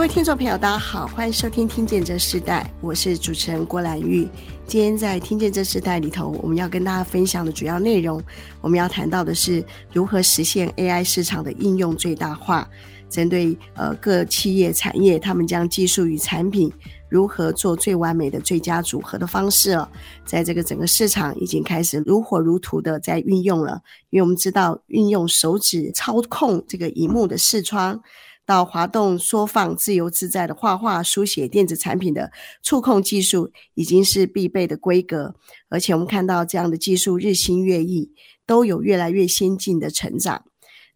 各位听众朋友，大家好，欢迎收听《听见这时代》，我是主持人郭兰玉。今天在《听见这时代》里头，我们要跟大家分享的主要内容，我们要谈到的是如何实现 AI 市场的应用最大化。针对呃各企业产业，他们将技术与产品如何做最完美的最佳组合的方式哦，在这个整个市场已经开始如火如荼的在运用了。因为我们知道，运用手指操控这个荧幕的视窗。到滑动、缩放、自由自在的画画、书写电子产品的触控技术，已经是必备的规格。而且我们看到这样的技术日新月异，都有越来越先进的成长。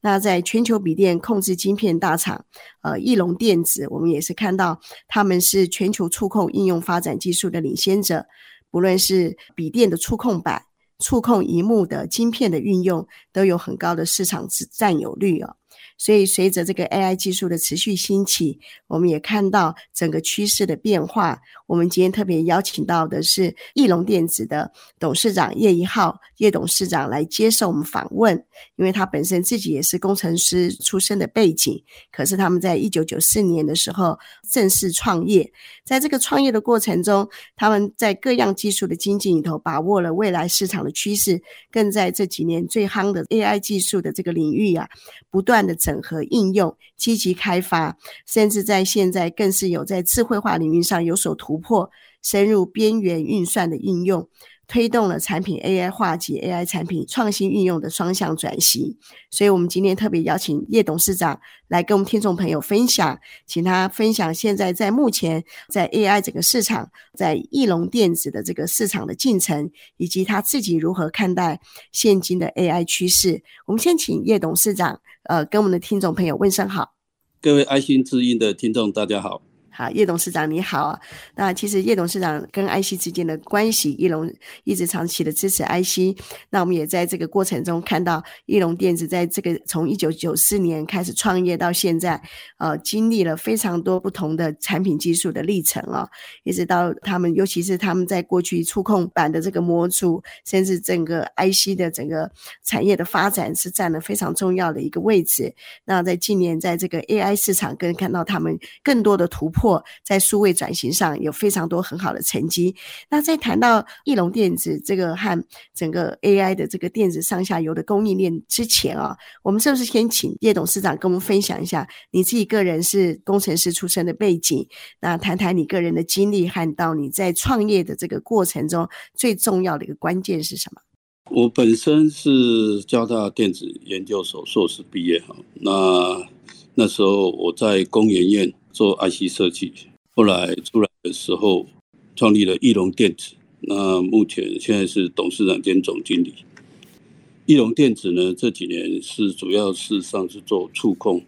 那在全球笔电控制晶片大厂，呃，翼龙电子，我们也是看到他们是全球触控应用发展技术的领先者。不论是笔电的触控板、触控荧幕的晶片的运用，都有很高的市场占有率哦。所以，随着这个 AI 技术的持续兴起，我们也看到整个趋势的变化。我们今天特别邀请到的是义隆电子的董事长叶一浩叶董事长来接受我们访问，因为他本身自己也是工程师出身的背景，可是他们在一九九四年的时候正式创业，在这个创业的过程中，他们在各样技术的经济里头把握了未来市场的趋势，更在这几年最夯的 AI 技术的这个领域啊，不断的整合应用，积极开发，甚至在现在更是有在智慧化领域上有所突破，深入边缘运算的应用。推动了产品 AI 化及 AI 产品创新运用的双向转型，所以我们今天特别邀请叶董事长来跟我们听众朋友分享，请他分享现在在目前在 AI 整个市场，在翼龙电子的这个市场的进程，以及他自己如何看待现今的 AI 趋势。我们先请叶董事长，呃，跟我们的听众朋友问声好。各位爱心之音的听众，大家好。好，叶董事长你好。那其实叶董事长跟 IC 之间的关系，义隆一直长期的支持 IC。那我们也在这个过程中看到义隆电子在这个从一九九四年开始创业到现在，呃，经历了非常多不同的产品技术的历程啊，一直到他们，尤其是他们在过去触控板的这个模组，甚至整个 IC 的整个产业的发展是占了非常重要的一个位置。那在近年，在这个 AI 市场，更看到他们更多的突破。或在数位转型上有非常多很好的成绩。那在谈到义隆电子这个和整个 AI 的这个电子上下游的供应链之前啊，我们是不是先请叶董事长跟我们分享一下你自己个人是工程师出身的背景？那谈谈你个人的经历和到你在创业的这个过程中最重要的一个关键是什么？我本身是交大电子研究所硕士毕业哈，那那时候我在工研院。做 IC 设计，后来出来的时候，创立了翼龙电子。那目前现在是董事长兼总经理。翼龙电子呢，这几年是主要事实上是做触控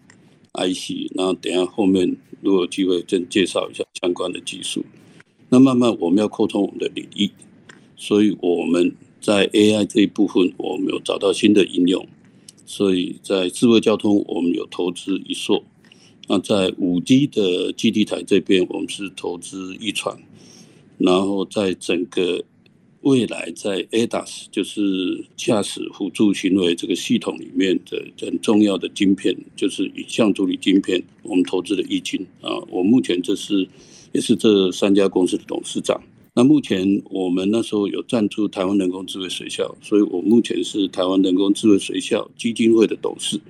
IC。那等下后面如果有机会，再介绍一下相关的技术。那慢慢我们要扩充我们的领域，所以我们在 AI 这一部分，我们有找到新的应用。所以在智慧交通，我们有投资一硕。那在五 G 的基地台这边，我们是投资一传，然后在整个未来在 ADAS 就是驾驶辅助行为这个系统里面的很重要的晶片，就是影像处理晶片，我们投资了一晶啊。我目前这是也是这三家公司的董事长。那目前我们那时候有赞助台湾人工智慧学校，所以我目前是台湾人工智慧学校基金会的董事。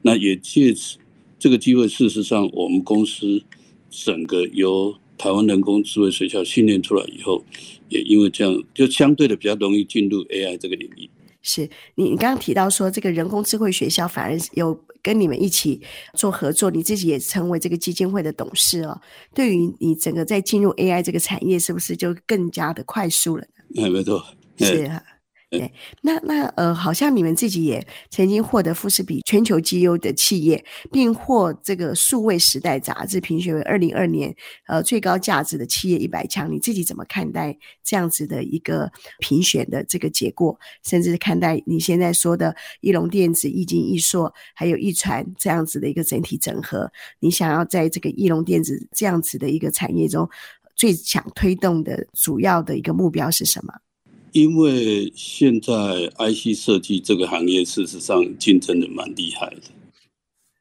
那也借此。这个机会，事实上，我们公司整个由台湾人工智慧学校训练出来以后，也因为这样，就相对的比较容易进入 AI 这个领域。是你，你刚刚提到说，这个人工智慧学校反而有跟你们一起做合作，你自己也成为这个基金会的董事哦。对于你整个在进入 AI 这个产业，是不是就更加的快速了呢？哎，没错，是啊。对，那那呃，好像你们自己也曾经获得富士比全球绩优的企业，并获这个数位时代杂志评选为二零二年呃最高价值的企业一百强。你自己怎么看待这样子的一个评选的这个结果？甚至看待你现在说的义隆电子、易晶、易硕还有易传这样子的一个整体整合？你想要在这个义隆电子这样子的一个产业中，最想推动的主要的一个目标是什么？因为现在 IC 设计这个行业事实上竞争的蛮厉害的，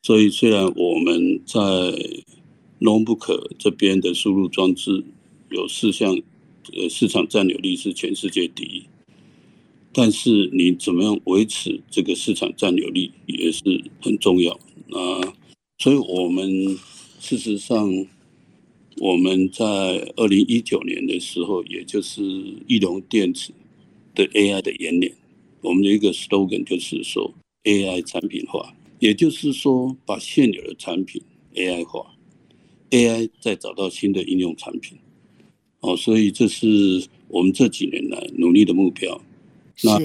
所以虽然我们在 Notebook 这边的输入装置有四项，呃，市场占有率是全世界第一，但是你怎么样维持这个市场占有率也是很重要。那所以我们事实上我们在二零一九年的时候，也就是义隆电子。的 AI 的演练，我们的一个 slogan 就是说 AI 产品化，也就是说把现有的产品 AI 化，AI 再找到新的应用产品，哦，所以这是我们这几年来努力的目标。那。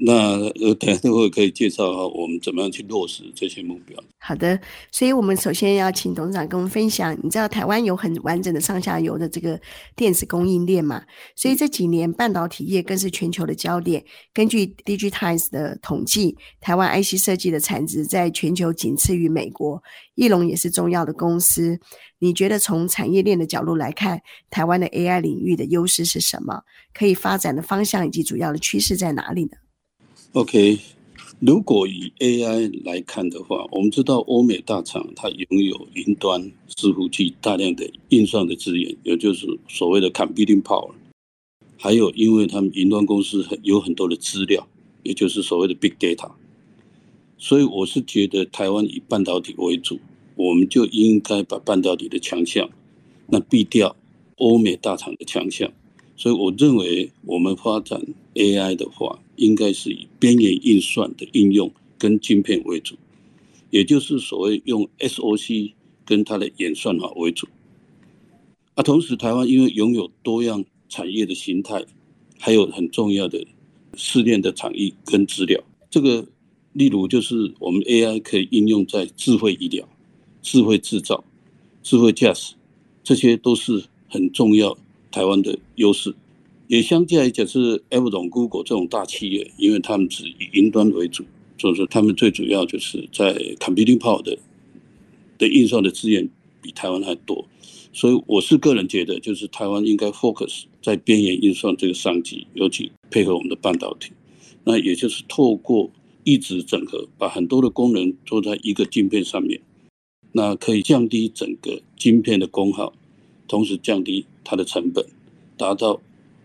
那呃，等下会可以介绍哈，我们怎么样去落实这些目标？好的，所以我们首先要请董事长跟我们分享。你知道台湾有很完整的上下游的这个电子供应链嘛？所以这几年半导体业更是全球的焦点。根据 DIGITIMES 的统计，台湾 IC 设计的产值在全球仅次于美国。翼龙也是重要的公司。你觉得从产业链的角度来看，台湾的 AI 领域的优势是什么？可以发展的方向以及主要的趋势在哪里呢？OK，如果以 AI 来看的话，我们知道欧美大厂它拥有云端伺服器大量的运算的资源，也就是所谓的 computing power，还有因为他们云端公司很有很多的资料，也就是所谓的 big data，所以我是觉得台湾以半导体为主，我们就应该把半导体的强项，那避掉欧美大厂的强项。所以我认为，我们发展 AI 的话，应该是以边缘运算的应用跟晶片为主，也就是所谓用 SOC 跟它的演算法为主。啊，同时台湾因为拥有多样产业的形态，还有很重要的试炼的场域跟资料。这个例如就是我们 AI 可以应用在智慧医疗、智慧制造、智慧驾驶，这些都是很重要。台湾的优势，也相较于讲是 Amazon、Google 这种大企业，因为他们只以云端为主，所以说他们最主要就是在 computing power 的的运算的资源比台湾还多，所以我是个人觉得，就是台湾应该 focus 在边缘运算这个商机，尤其配合我们的半导体，那也就是透过一直整合，把很多的功能做在一个晶片上面，那可以降低整个晶片的功耗。同时降低它的成本，达到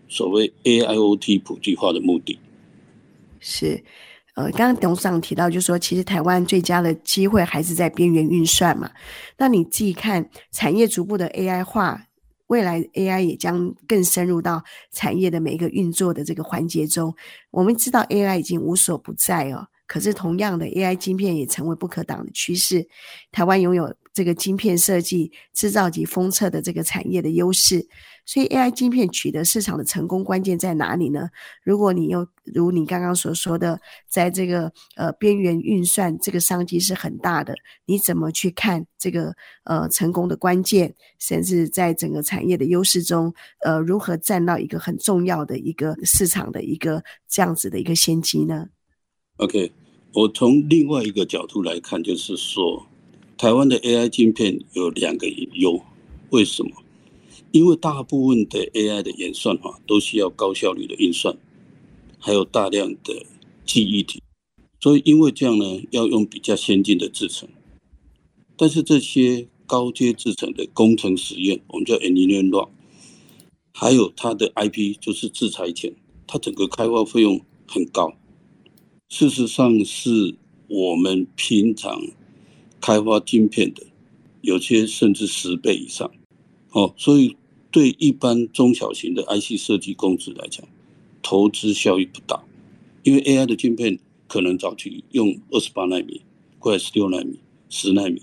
所谓 AIoT 普及化的目的。是，呃，刚刚董事长提到，就是说，其实台湾最佳的机会还是在边缘运算嘛。那你自己看，产业逐步的 AI 化，未来 AI 也将更深入到产业的每一个运作的这个环节中。我们知道 AI 已经无所不在哦，可是同样的 AI 晶片也成为不可挡的趋势。台湾拥有。这个晶片设计、制造及封测的这个产业的优势，所以 AI 晶片取得市场的成功关键在哪里呢？如果你又如你刚刚所说的，在这个呃边缘运算这个商机是很大的，你怎么去看这个呃成功的关键，甚至在整个产业的优势中，呃如何占到一个很重要的一个市场的一个这样子的一个先机呢？OK，我从另外一个角度来看，就是说。台湾的 AI 晶片有两个优，为什么？因为大部分的 AI 的演算法都需要高效率的运算，还有大量的记忆体，所以因为这样呢，要用比较先进的制程。但是这些高阶制程的工程实验，我们叫 engineering run，还有它的 IP 就是制裁权，它整个开发费用很高。事实上是我们平常。开发晶片的，有些甚至十倍以上，哦，所以对一般中小型的 IC 设计公司来讲，投资效益不大，因为 AI 的晶片可能早期用二十八纳米，或者十六纳米、十纳米，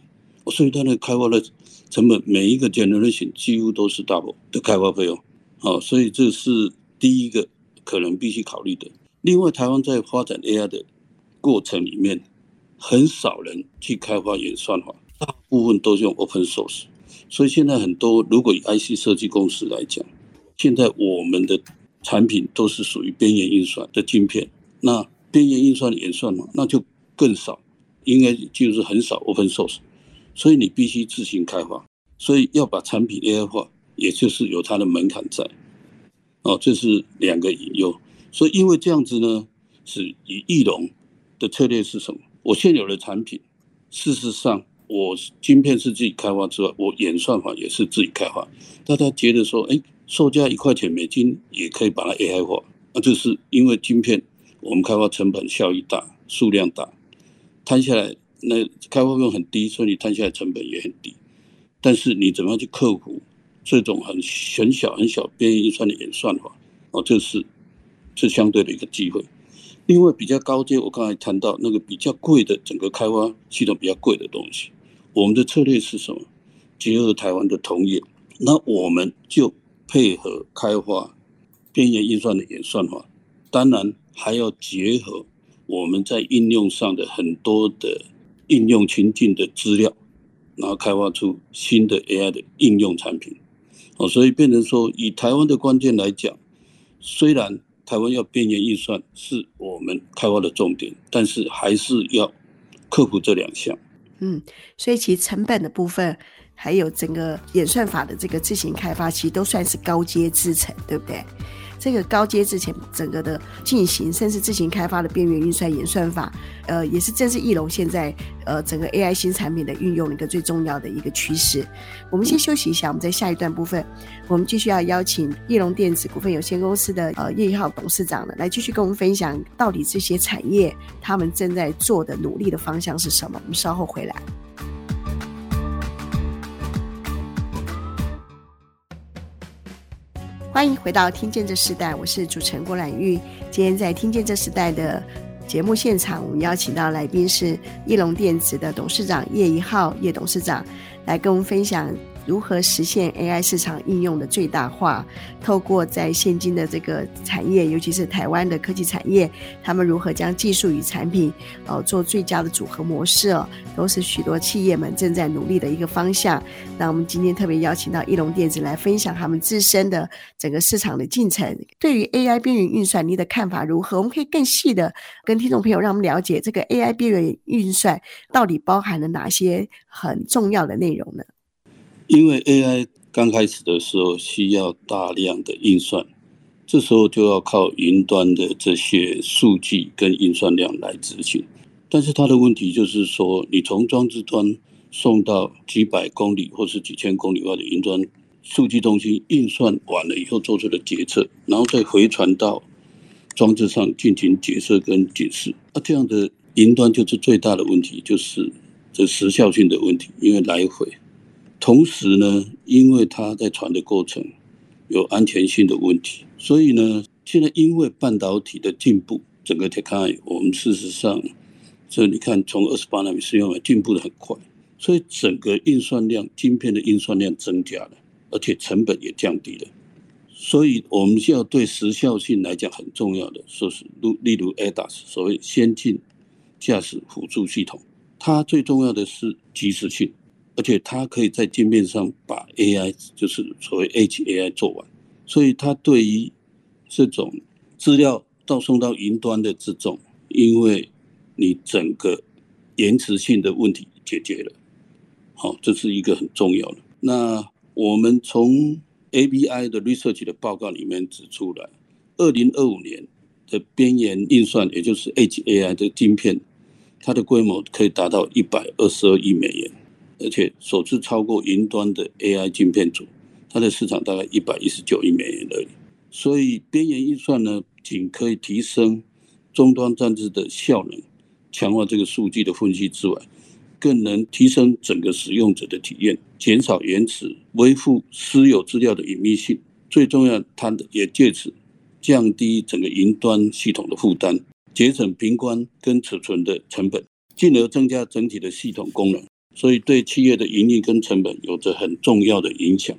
所以它的开发的成本每一个 generation 几乎都是 double 的开发费用，哦，所以这是第一个可能必须考虑的。另外，台湾在发展 AI 的过程里面，很少人去开发演算法，大部分都是用 Open Source。所以现在很多，如果以 IC 设计公司来讲，现在我们的产品都是属于边缘运算的晶片。那边缘运算的演算嘛，那就更少，应该就是很少 Open Source。所以你必须自行开发，所以要把产品 AI 化，也就是有它的门槛在。哦，这是两个引诱。所以因为这样子呢，是以翼龙的策略是什么？我现有的产品，事实上我晶片是自己开发之外，我演算法也是自己开发。大家觉得说，哎，售价一块钱美金也可以把它 AI 化，那就是因为晶片我们开发成本效益大，数量大，摊下来。那开发费用很低，所以你摊下来成本也很低。但是你怎么样去克服这种很很小很小边缘运算的演算法？哦，这是是相对的一个机会。另外比较高阶，我刚才谈到那个比较贵的整个开发系统比较贵的东西，我们的策略是什么？结合台湾的同业，那我们就配合开发边缘运算的演算法，当然还要结合我们在应用上的很多的。应用情境的资料，然后开发出新的 AI 的应用产品，哦，所以变成说，以台湾的关键来讲，虽然台湾要边缘运算是我们开发的重点，但是还是要克服这两项。嗯，所以其实成本的部分，还有整个演算法的这个自行开发，其实都算是高阶制程，对不对？这个高阶之前整个的进行，甚至自行开发的边缘运算演算法，呃，也是正是义隆现在呃整个 AI 新产品的运用的一个最重要的一个趋势。我们先休息一下，我们在下一段部分，我们继续要邀请义隆电子股份有限公司的呃叶一浩董事长呢，来继续跟我们分享到底这些产业他们正在做的努力的方向是什么。我们稍后回来。欢迎回到《听见这时代》，我是主持人郭兰玉。今天在《听见这时代》的节目现场，我们邀请到来宾是翼龙电子的董事长叶一浩叶董事长，来跟我们分享。如何实现 AI 市场应用的最大化？透过在现今的这个产业，尤其是台湾的科技产业，他们如何将技术与产品哦做最佳的组合模式哦，都是许多企业们正在努力的一个方向。那我们今天特别邀请到义隆电子来分享他们自身的整个市场的进程。对于 AI 边缘运算，你的看法如何？我们可以更细的跟听众朋友让我们了解这个 AI 边缘运算到底包含了哪些很重要的内容呢？因为 AI 刚开始的时候需要大量的运算，这时候就要靠云端的这些数据跟运算量来执行。但是它的问题就是说，你从装置端送到几百公里或是几千公里外的云端数据中心运算完了以后做出的决策，然后再回传到装置上进行决策跟解释。那这样的云端就是最大的问题，就是这时效性的问题，因为来回。同时呢，因为它在传的过程有安全性的问题，所以呢，现在因为半导体的进步，整个 technology 我们事实上，这你看从二十八纳米使用来进步的很快，所以整个运算量、晶片的运算量增加了，而且成本也降低了。所以我们需要对时效性来讲很重要的，说是如例如 ADAS 所谓先进驾驶辅助系统，它最重要的是及时性。而且它可以在界面上把 AI，就是所谓 HAI 做完，所以它对于这种资料到送到云端的这种，因为你整个延迟性的问题解决了，好，这是一个很重要的。那我们从 ABI 的 research 的报告里面指出来，二零二五年的边缘运算，也就是 HAI 的晶片，它的规模可以达到一百二十二亿美元。而且首次超过云端的 AI 晶片组，它的市场大概一百一十九亿美元而已。所以边缘运算呢，仅可以提升终端装置的效能，强化这个数据的分析之外，更能提升整个使用者的体验，减少延迟，维护私有资料的隐秘性。最重要，它的也借此降低整个云端系统的负担，节省平宽跟储存的成本，进而增加整体的系统功能。所以对企业的盈利跟成本有着很重要的影响。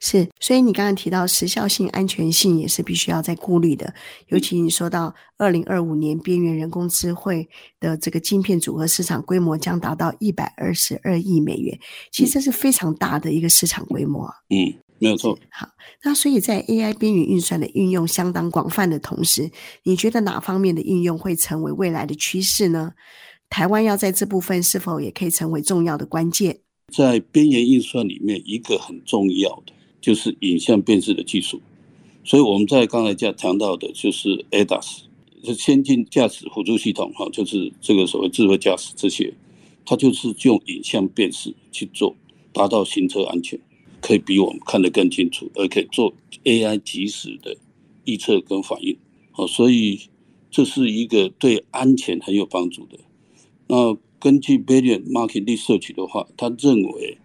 是，所以你刚刚提到时效性、安全性也是必须要在顾虑的。尤其你说到二零二五年边缘人工智慧的这个晶片组合市场规模将达到一百二十二亿美元，其实这是非常大的一个市场规模。嗯，没有错。好，那所以在 AI 边缘运算的运用相当广泛的同时，你觉得哪方面的应用会成为未来的趋势呢？台湾要在这部分是否也可以成为重要的关键？在边缘运算里面，一个很重要的就是影像辨识的技术。所以我们在刚才讲谈到的，就是 ADAS，是先进驾驶辅助系统，哈，就是这个所谓智慧驾驶这些，它就是用影像辨识去做，达到行车安全，可以比我们看得更清楚，而可以做 AI 即时的预测跟反应。哦，所以这是一个对安全很有帮助的。那根据 Brilliant Market Research 的话，他认为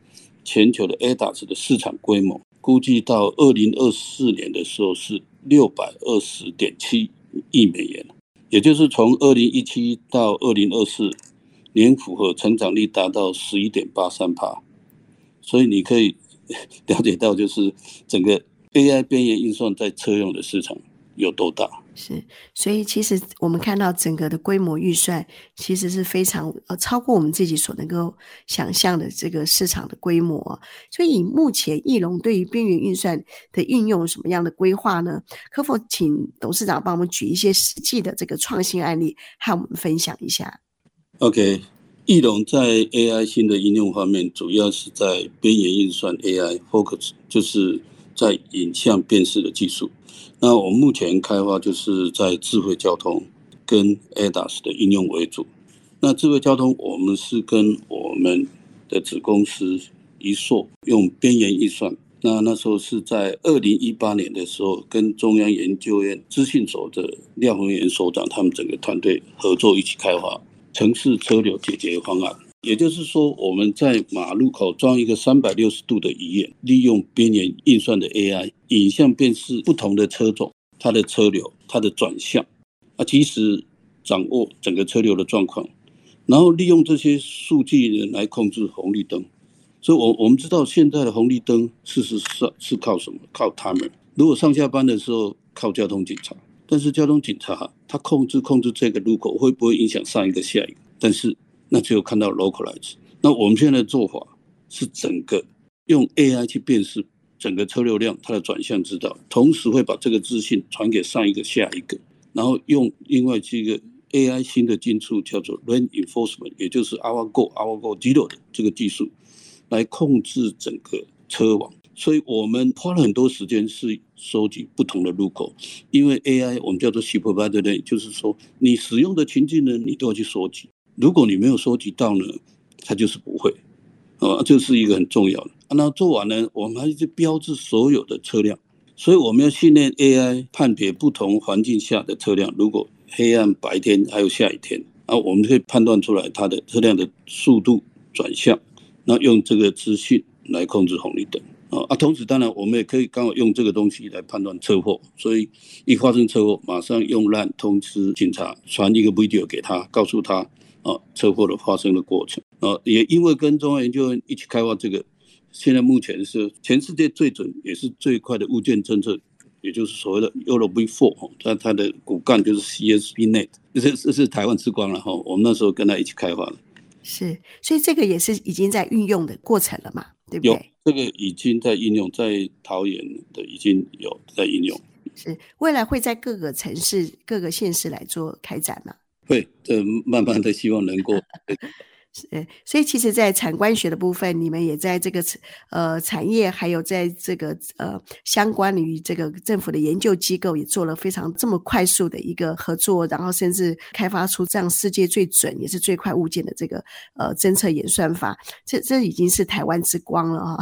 全球的 ADAS 的市场规模估计到二零二四年的时候是六百二十点七亿美元，也就是从二零一七到二零二四年复合成长率达到十一点八三趴，所以你可以了解到，就是整个 AI 边缘运算在车用的市场有多大。是，所以其实我们看到整个的规模预算，其实是非常呃超过我们自己所能够想象的这个市场的规模。所以目前义隆对于边缘运算的运用什么样的规划呢？可否请董事长帮我们举一些实际的这个创新案例，和我们分享一下？OK，翼龙在 AI 新的应用方面，主要是在边缘运算 AI focus，就是在影像辨识的技术。那我们目前开发就是在智慧交通跟 ADAS 的应用为主。那智慧交通，我们是跟我们的子公司一硕用边缘运算。那那时候是在二零一八年的时候，跟中央研究院资讯所的廖宏源所长他们整个团队合作一起开发城市车流解决方案。也就是说，我们在马路口装一个三百六十度的鱼眼，利用边缘运算的 AI 影像辨识不同的车种、它的车流、它的转向，啊，及时掌握整个车流的状况，然后利用这些数据来控制红绿灯。所以，我我们知道现在的红绿灯事实上是靠什么？靠他们。如果上下班的时候靠交通警察，但是交通警察他控制控制这个路口会不会影响上一个下一个？但是。那只有看到 localize。那我们现在的做法是整个用 AI 去辨识整个车流量，它的转向知道，同时会把这个资讯传给上一个、下一个，然后用另外这个 AI 新的技术叫做 reinforcement，也就是 Our Go、Our Go Zero 的这个技术来控制整个车网。所以我们花了很多时间是收集不同的路口，因为 AI 我们叫做 Supervised 的就是说你使用的情境呢，你都要去收集。如果你没有收集到呢，它就是不会，啊，这是一个很重要的。那做完呢，我们还是标志所有的车辆，所以我们要训练 AI 判别不同环境下的车辆。如果黑暗、白天还有下雨天，啊，我们可以判断出来它的车辆的速度转向，那用这个资讯来控制红绿灯，啊啊，同时当然我们也可以刚好用这个东西来判断车祸，所以一发生车祸，马上用烂通知警察，传一个 video 给他，告诉他。啊，车祸的发生的过程啊，也因为跟中央研究院一起开发这个，现在目前是全世界最准也是最快的物件侦测，也就是所谓的 Euro V4 哈，它它的骨干就是 CSBNet，这是这是台湾之光了哈，我们那时候跟他一起开发的。是，所以这个也是已经在运用的过程了嘛，对不对？有这个已经在应用，在桃园的已经有在应用。是，未来会在各个城市、各个县市来做开展吗？会，这慢慢的希望能够，是，所以其实，在产官学的部分，你们也在这个呃产业，还有在这个呃相关于这个政府的研究机构，也做了非常这么快速的一个合作，然后甚至开发出这样世界最准也是最快物件的这个呃侦测演算法，这这已经是台湾之光了哈。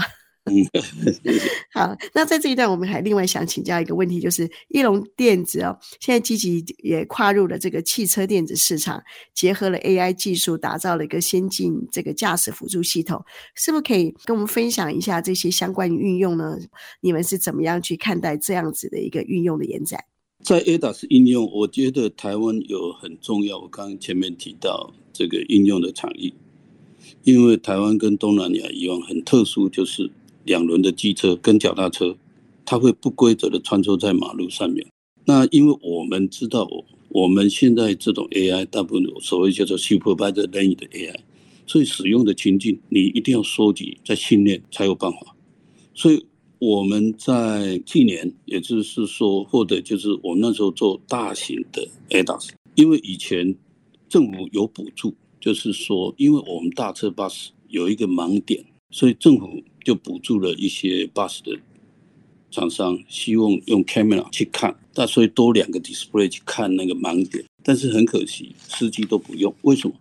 好，那在这一段，我们还另外想请教一个问题，就是翼龙电子哦，现在积极也跨入了这个汽车电子市场，结合了 AI 技术，打造了一个先进这个驾驶辅助系统，是不是可以跟我们分享一下这些相关运用呢？你们是怎么样去看待这样子的一个运用的延展？在 ADAS 应用，我觉得台湾有很重要，我刚刚前面提到这个应用的场域，因为台湾跟东南亚一样很特殊，就是。两轮的机车跟脚踏车，它会不规则的穿梭在马路上面。那因为我们知道，我们现在这种 AI 大部分所谓叫做 supervised learning 的 AI，所以使用的情境你一定要收集再训练才有办法。所以我们在去年，也就是说，或者就是我们那时候做大型的 ADAS，因为以前政府有补助，就是说，因为我们大车巴士有一个盲点，所以政府就补助了一些巴士的厂商，希望用 camera 去看，那所以多两个 display 去看那个盲点。但是很可惜，司机都不用，为什么？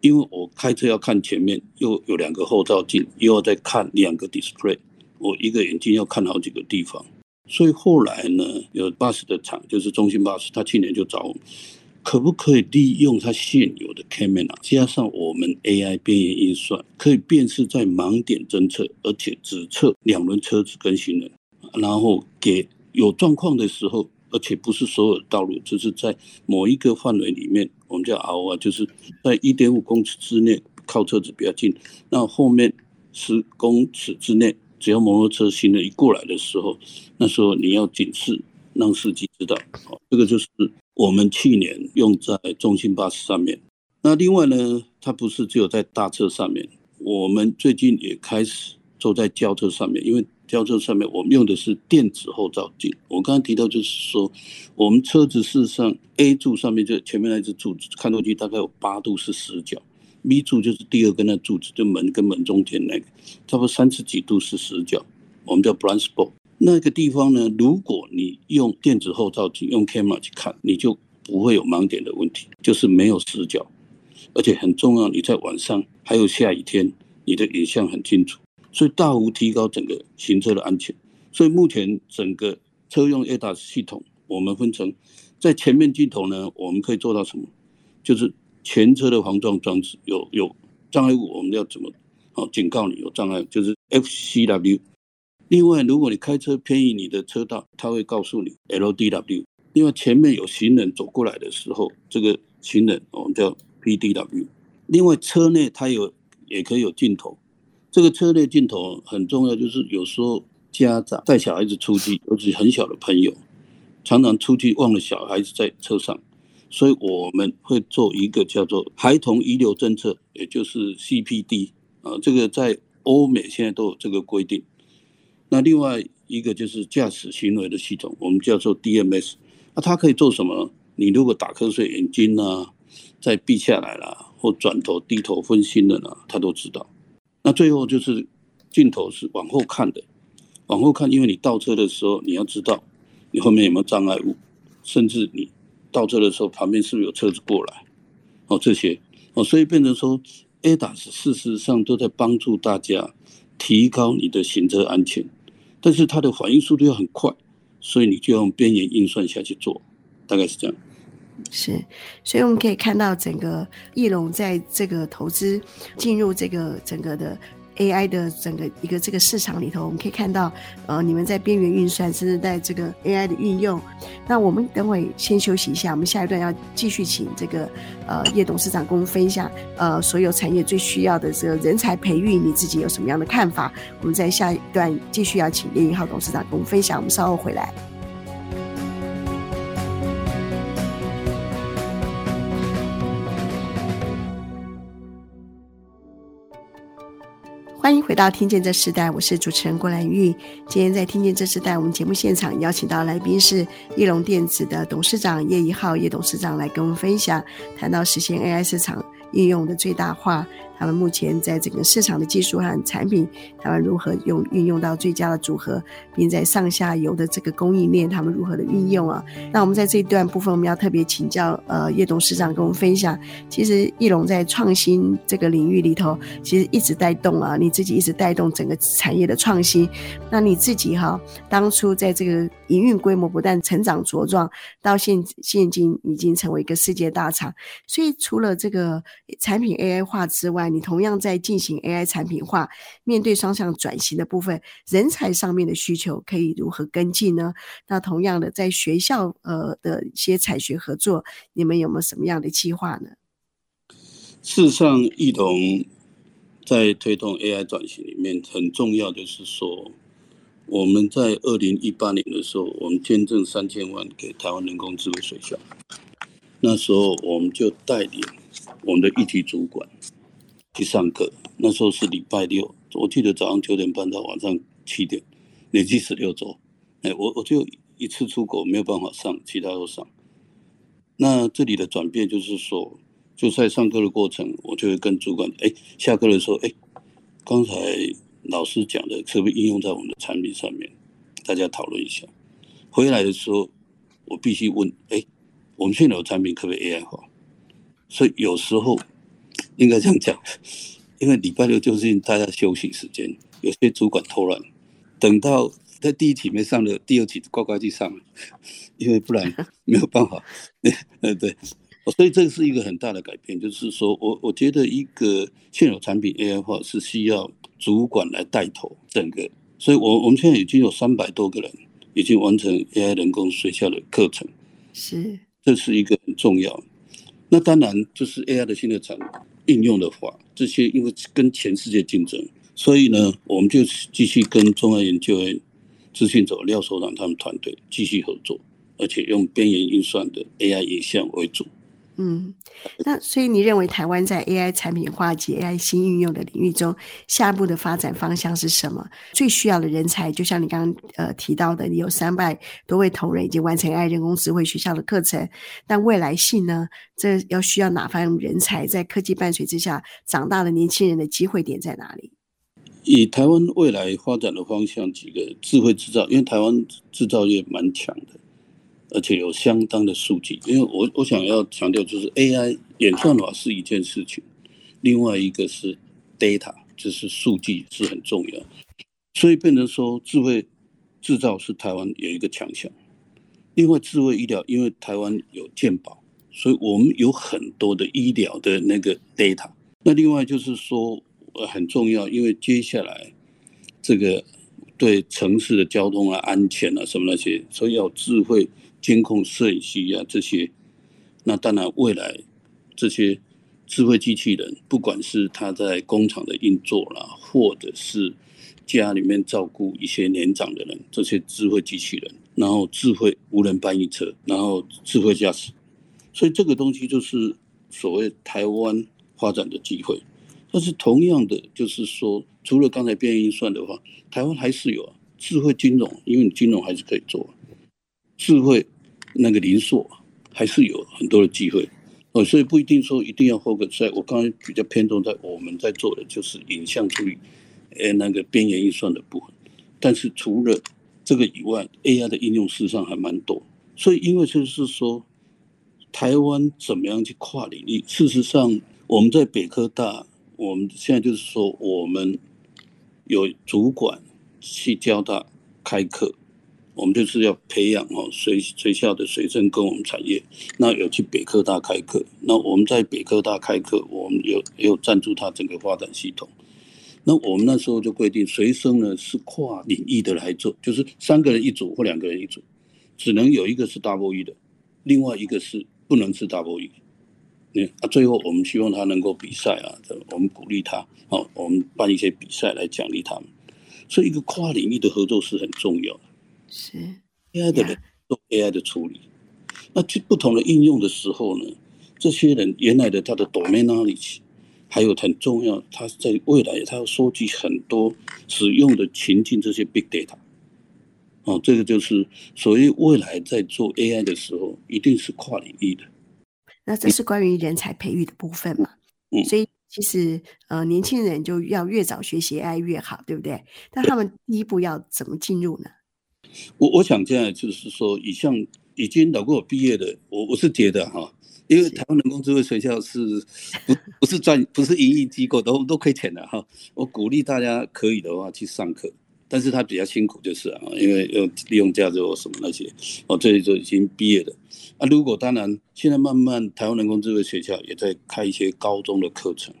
因为我开车要看前面，又有两个后照镜，又要再看两个 display。我一个眼睛要看好几个地方，所以后来呢，有巴士的厂，就是中兴巴士，他去年就找我，可不可以利用它现有的 camera，加上我们 AI 边缘运算，可以辨识在盲点侦测，而且只测两轮车子跟行人，然后给有状况的时候，而且不是所有的道路，只是在某一个范围里面，我们叫 ROA，就是在一点五公尺之内靠车子比较近，那后面十公尺之内。只要摩托车行人一过来的时候，那时候你要警示，让司机知道。好，这个就是我们去年用在中兴巴士上面。那另外呢，它不是只有在大车上面，我们最近也开始做在轿车上面，因为轿车上面我们用的是电子后照镜。我刚刚提到就是说，我们车子事实上 A 柱上面就前面那只柱子看过去大概有八度是死角。B 柱就是第二根那柱子，就门跟门中间那个，差不多三十几度是死角，我们叫 blind spot。那个地方呢，如果你用电子后照镜用 camera 去看，你就不会有盲点的问题，就是没有死角，而且很重要，你在晚上还有下雨天，你的影像很清楚，所以大幅提高整个行车的安全。所以目前整个车用 ADAS 系统，我们分成在前面镜头呢，我们可以做到什么？就是。前车的防撞装置有有障碍物，我们要怎么好警告你有障碍？就是 FCW。另外，如果你开车偏移你的车道，它会告诉你 LDW。另外，前面有行人走过来的时候，这个行人我们叫 PDW。另外，车内它有也可以有镜头，这个车内镜头很重要，就是有时候家长带小孩子出去，尤其很小的朋友，常常出去忘了小孩子在车上。所以我们会做一个叫做孩童遗留政策，也就是 CPD 啊，这个在欧美现在都有这个规定。那另外一个就是驾驶行为的系统，我们叫做 DMS。那它可以做什么？你如果打瞌睡，眼睛呢再闭下来了，或转头低头分心了呢，它都知道。那最后就是镜头是往后看的，往后看，因为你倒车的时候，你要知道你后面有没有障碍物，甚至你。倒车的时候，旁边是不是有车子过来？哦，这些哦，所以变成说，ADAS 事实上都在帮助大家提高你的行车安全，但是它的反应速度要很快，所以你就用边缘运算下去做，大概是这样。是，所以我们可以看到整个翼龙在这个投资进入这个整个的。AI 的整个一个这个市场里头，我们可以看到，呃，你们在边缘运算，甚至在这个 AI 的运用。那我们等会先休息一下，我们下一段要继续请这个呃叶董事长跟我们分享，呃，所有产业最需要的这个人才培育，你自己有什么样的看法？我们在下一段继续要请叶一浩董事长跟我们分享，我们稍后回来。欢迎回到《听见这时代》，我是主持人郭兰玉。今天在《听见这时代》，我们节目现场邀请到来宾是翼龙电子的董事长叶一浩叶董事长来跟我们分享，谈到实现 AI 市场应用的最大化。他们目前在整个市场的技术和产品，他们如何用运用到最佳的组合，并在上下游的这个供应链，他们如何的运用啊？那我们在这一段部分，我们要特别请教呃叶董事长跟我们分享。其实义隆在创新这个领域里头，其实一直带动啊，你自己一直带动整个产业的创新。那你自己哈，当初在这个营运规模不但成长茁壮，到现现今已经成为一个世界大厂。所以除了这个产品 AI 化之外，你同样在进行 AI 产品化，面对双向转型的部分，人才上面的需求可以如何跟进呢？那同样的，在学校呃的一些产学合作，你们有没有什么样的计划呢？事实上，一同在推动 AI 转型里面，很重要就是说，我们在二零一八年的时候，我们捐赠三千万给台湾人工智能学校。那时候我们就带领我们的一级主管去上课。那时候是礼拜六，我记得早上九点半到晚上七点，累计十六周。哎，我我就一次出国没有办法上，其他都上。那这里的转变就是说，就在上课的过程，我就会跟主管，哎，下课的时候，哎，刚才老师讲的可不可以应用在我们的产品上面？大家讨论一下。回来的时候，我必须问，哎，我们现在有产品可不可以 AI 化？所以有时候应该这样讲，因为礼拜六就是大家休息时间，有些主管偷懒，等到在第一期没上的，第二期乖乖去上了，因为不然 没有办法。对 对。所以这是一个很大的改变，就是说我我觉得一个现有产品 AI 化是需要主管来带头整个，所以我我们现在已经有三百多个人已经完成 AI 人工学校的课程，是，这是一个很重要。那当然就是 AI 的新的产应用的话，这些因为跟全世界竞争，所以呢，我们就继续跟中央研究院资讯者廖所长他们团队继续合作，而且用边缘运算的 AI 影像为主。嗯，那所以你认为台湾在 AI 产品化及 AI 新应用的领域中，下一步的发展方向是什么？最需要的人才，就像你刚刚呃提到的，你有三百多位同仁已经完成 AI 人工智慧学校的课程，但未来性呢？这要需要哪方人才？在科技伴随之下长大的年轻人的机会点在哪里？以台湾未来发展的方向，几个智慧制造，因为台湾制造业蛮强的。而且有相当的数据，因为我我想要强调，就是 AI 演算法是一件事情，另外一个是 data，就是数据是很重要，所以变成说智慧制造是台湾有一个强项。另外智慧医疗，因为台湾有健保，所以我们有很多的医疗的那个 data。那另外就是说呃很重要，因为接下来这个对城市的交通啊、安全啊什么那些，所以要智慧。监控摄影机啊，这些，那当然未来这些智慧机器人，不管是他在工厂的运作啦，或者是家里面照顾一些年长的人，这些智慧机器人，然后智慧无人搬运车，然后智慧驾驶，所以这个东西就是所谓台湾发展的机会。但是同样的，就是说，除了刚才边缘运算的话，台湾还是有啊，智慧金融，因为你金融还是可以做。智慧那个零售还是有很多的机会哦，所以不一定说一定要 focus 在。我刚才比较偏重在我们在做的就是影像处理，呃，那个边缘运算的部分。但是除了这个以外，AI 的应用事实上还蛮多。所以因为就是说，台湾怎么样去跨领域？事实上，我们在北科大，我们现在就是说，我们有主管去交大开课。我们就是要培养哦，学学校的学生跟我们产业，那有去北科大开课，那我们在北科大开课，我们有有赞助他整个发展系统。那我们那时候就规定，学生呢是跨领域的来做，就是三个人一组或两个人一组，只能有一个是 double E 的，另外一个是不能是 double E。嗯啊，最后我们希望他能够比赛啊，我们鼓励他，好，我们办一些比赛来奖励他们。所以一个跨领域的合作是很重要的。是 AI 的人做 AI 的处理，那去不同的应用的时候呢，这些人原来的他的 domain knowledge，还有很重要，他在未来他要收集很多使用的情境，这些 big data，哦，这个就是所谓未来在做 AI 的时候，一定是跨领域的。那这是关于人才培育的部分嘛？嗯，所以其实呃，年轻人就要越早学习 AI 越好，对不对？但他们第一步要怎么进入呢？我我想现在就是说，以像已经老过我毕业的，我我是觉得哈，因为台湾人工智慧学校是不不是专不是盈利机构，都都亏钱的哈。我鼓励大家可以的话去上课，但是他比较辛苦就是啊，因为要利用价值或什么那些，哦，这里就已经毕业了。啊，如果当然现在慢慢台湾人工智慧学校也在开一些高中的课程，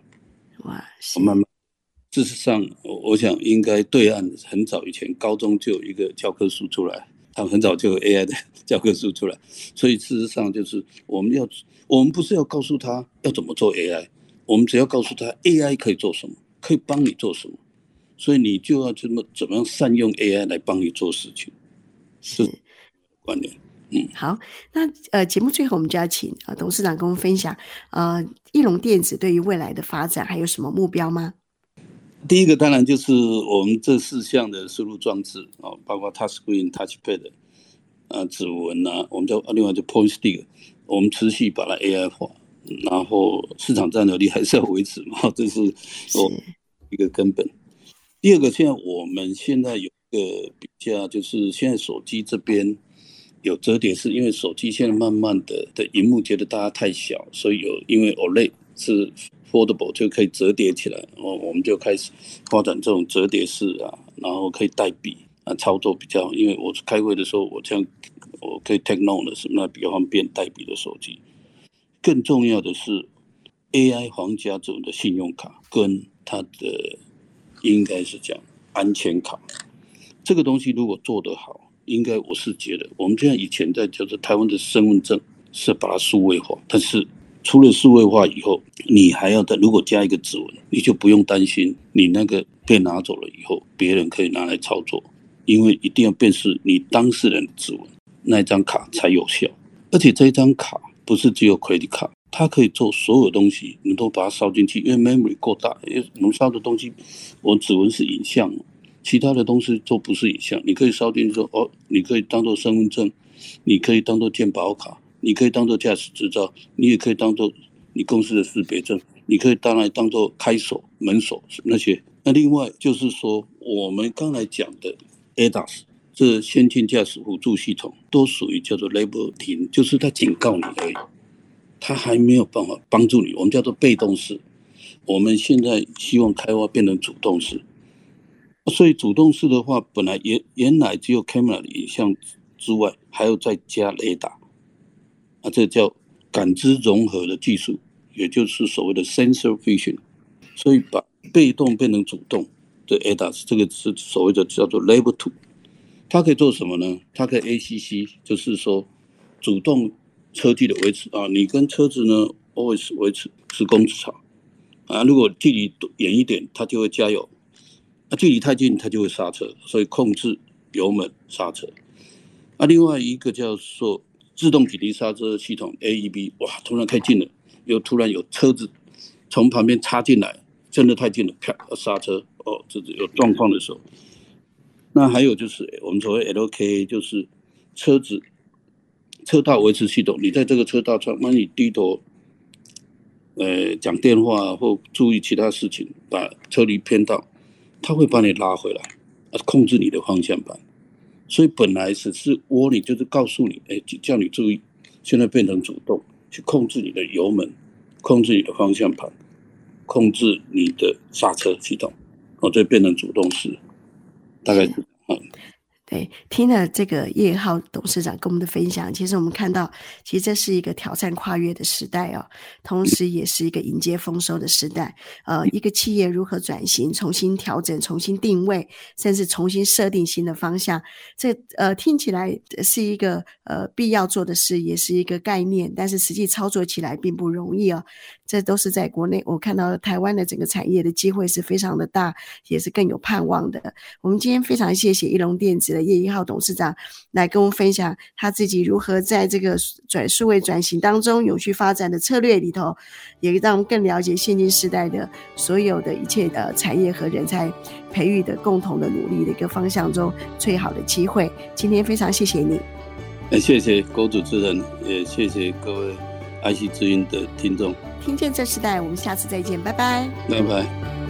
哇，慢慢。事实上，我我想应该对岸很早以前高中就有一个教科书出来，他们很早就有 AI 的教科书出来，所以事实上就是我们要，我们不是要告诉他要怎么做 AI，我们只要告诉他 AI 可以做什么，可以帮你做什么，所以你就要怎么怎么样善用 AI 来帮你做事情，是观点。嗯，好，那呃，节目最后我们就要请呃董事长跟我们分享，呃，翼龙电子对于未来的发展还有什么目标吗？第一个当然就是我们这四项的输入装置啊，包括 Touch Screen、Touchpad 啊、指纹啊，我们叫另外就 Point Stick，我们持续把它 AI 化，然后市场占有率还是要维持嘛，这是我一个根本。第二个，现在我们现在有一个比较，就是现在手机这边。有折叠是，因为手机现在慢慢的的荧幕觉得大家太小，所以有因为 OLED 是 foldable 就可以折叠起来，我我们就开始发展这种折叠式啊，然后可以带笔啊，操作比较，因为我开会的时候我这样我可以 take note 的是那比较方便带笔的手机。更重要的是 AI 皇家这种的信用卡跟它的应该是讲安全卡，这个东西如果做得好。应该我是觉得，我们现在以前在就是台湾的身份证是把它数位化，但是除了数位化以后，你还要再如果加一个指纹，你就不用担心你那个被拿走了以后，别人可以拿来操作，因为一定要辨识你当事人的指纹，那张卡才有效。而且这一张卡不是只有 credit card，它可以做所有东西，你都把它烧进去，因为 memory 够大，因为我们烧的东西，我指纹是影像。其他的东西都不是影像，你可以烧进去说哦，你可以当做身份证，你可以当做健保卡，你可以当做驾驶执照，你也可以当做你公司的识别证，你可以当来当做开锁门锁那些。那另外就是说，我们刚才讲的 ADAS 这先进驾驶辅助系统，都属于叫做 Level 停，就是它警告你而已，它还没有办法帮助你。我们叫做被动式，我们现在希望开发变成主动式。所以主动式的话，本来原原来只有 camera 的影像之外，还要再加雷达，啊，这叫感知融合的技术，也就是所谓的 sensor fusion。所以把被动变成主动的 ADAS，这个是所谓的叫做 Level Two。它可以做什么呢？它可以 ACC，就是说主动车距的维持啊，你跟车子呢 always 维持十公尺长啊，如果距离远一点，它就会加油。那距离太近，它就会刹车，所以控制油门刹车。那另外一个叫做自动紧急刹车系统 AEB，哇，突然太近了，又突然有车子从旁边插进来，真的太近了，啪，刹车。哦，这是有状况的时候。那还有就是我们所谓 LKA，就是车子车道维持系统，你在这个车道上，万一低头，呃，讲电话或注意其他事情，把车离偏道。他会把你拉回来，控制你的方向盘。所以本来只是窝里就是告诉你，哎，叫你注意，现在变成主动去控制你的油门，控制你的方向盘，控制你的刹车系统，哦，这变成主动式，大概是嗯。对，听了这个叶浩董事长跟我们的分享，其实我们看到，其实这是一个挑战跨越的时代哦，同时也是一个迎接丰收的时代。呃，一个企业如何转型、重新调整、重新定位，甚至重新设定新的方向，这呃听起来是一个呃必要做的事，也是一个概念，但是实际操作起来并不容易哦。这都是在国内，我看到台湾的整个产业的机会是非常的大，也是更有盼望的。我们今天非常谢谢义隆电子的叶一号董事长来跟我们分享他自己如何在这个转数位转型当中永续发展的策略里头，也让我们更了解现今时代的所有的一切的产业和人才培育的共同的努力的一个方向中最好的机会。今天非常谢谢你，谢谢郭主持人，也谢谢各位爱惜之音的听众。听见这时代，我们下次再见，拜拜，拜拜。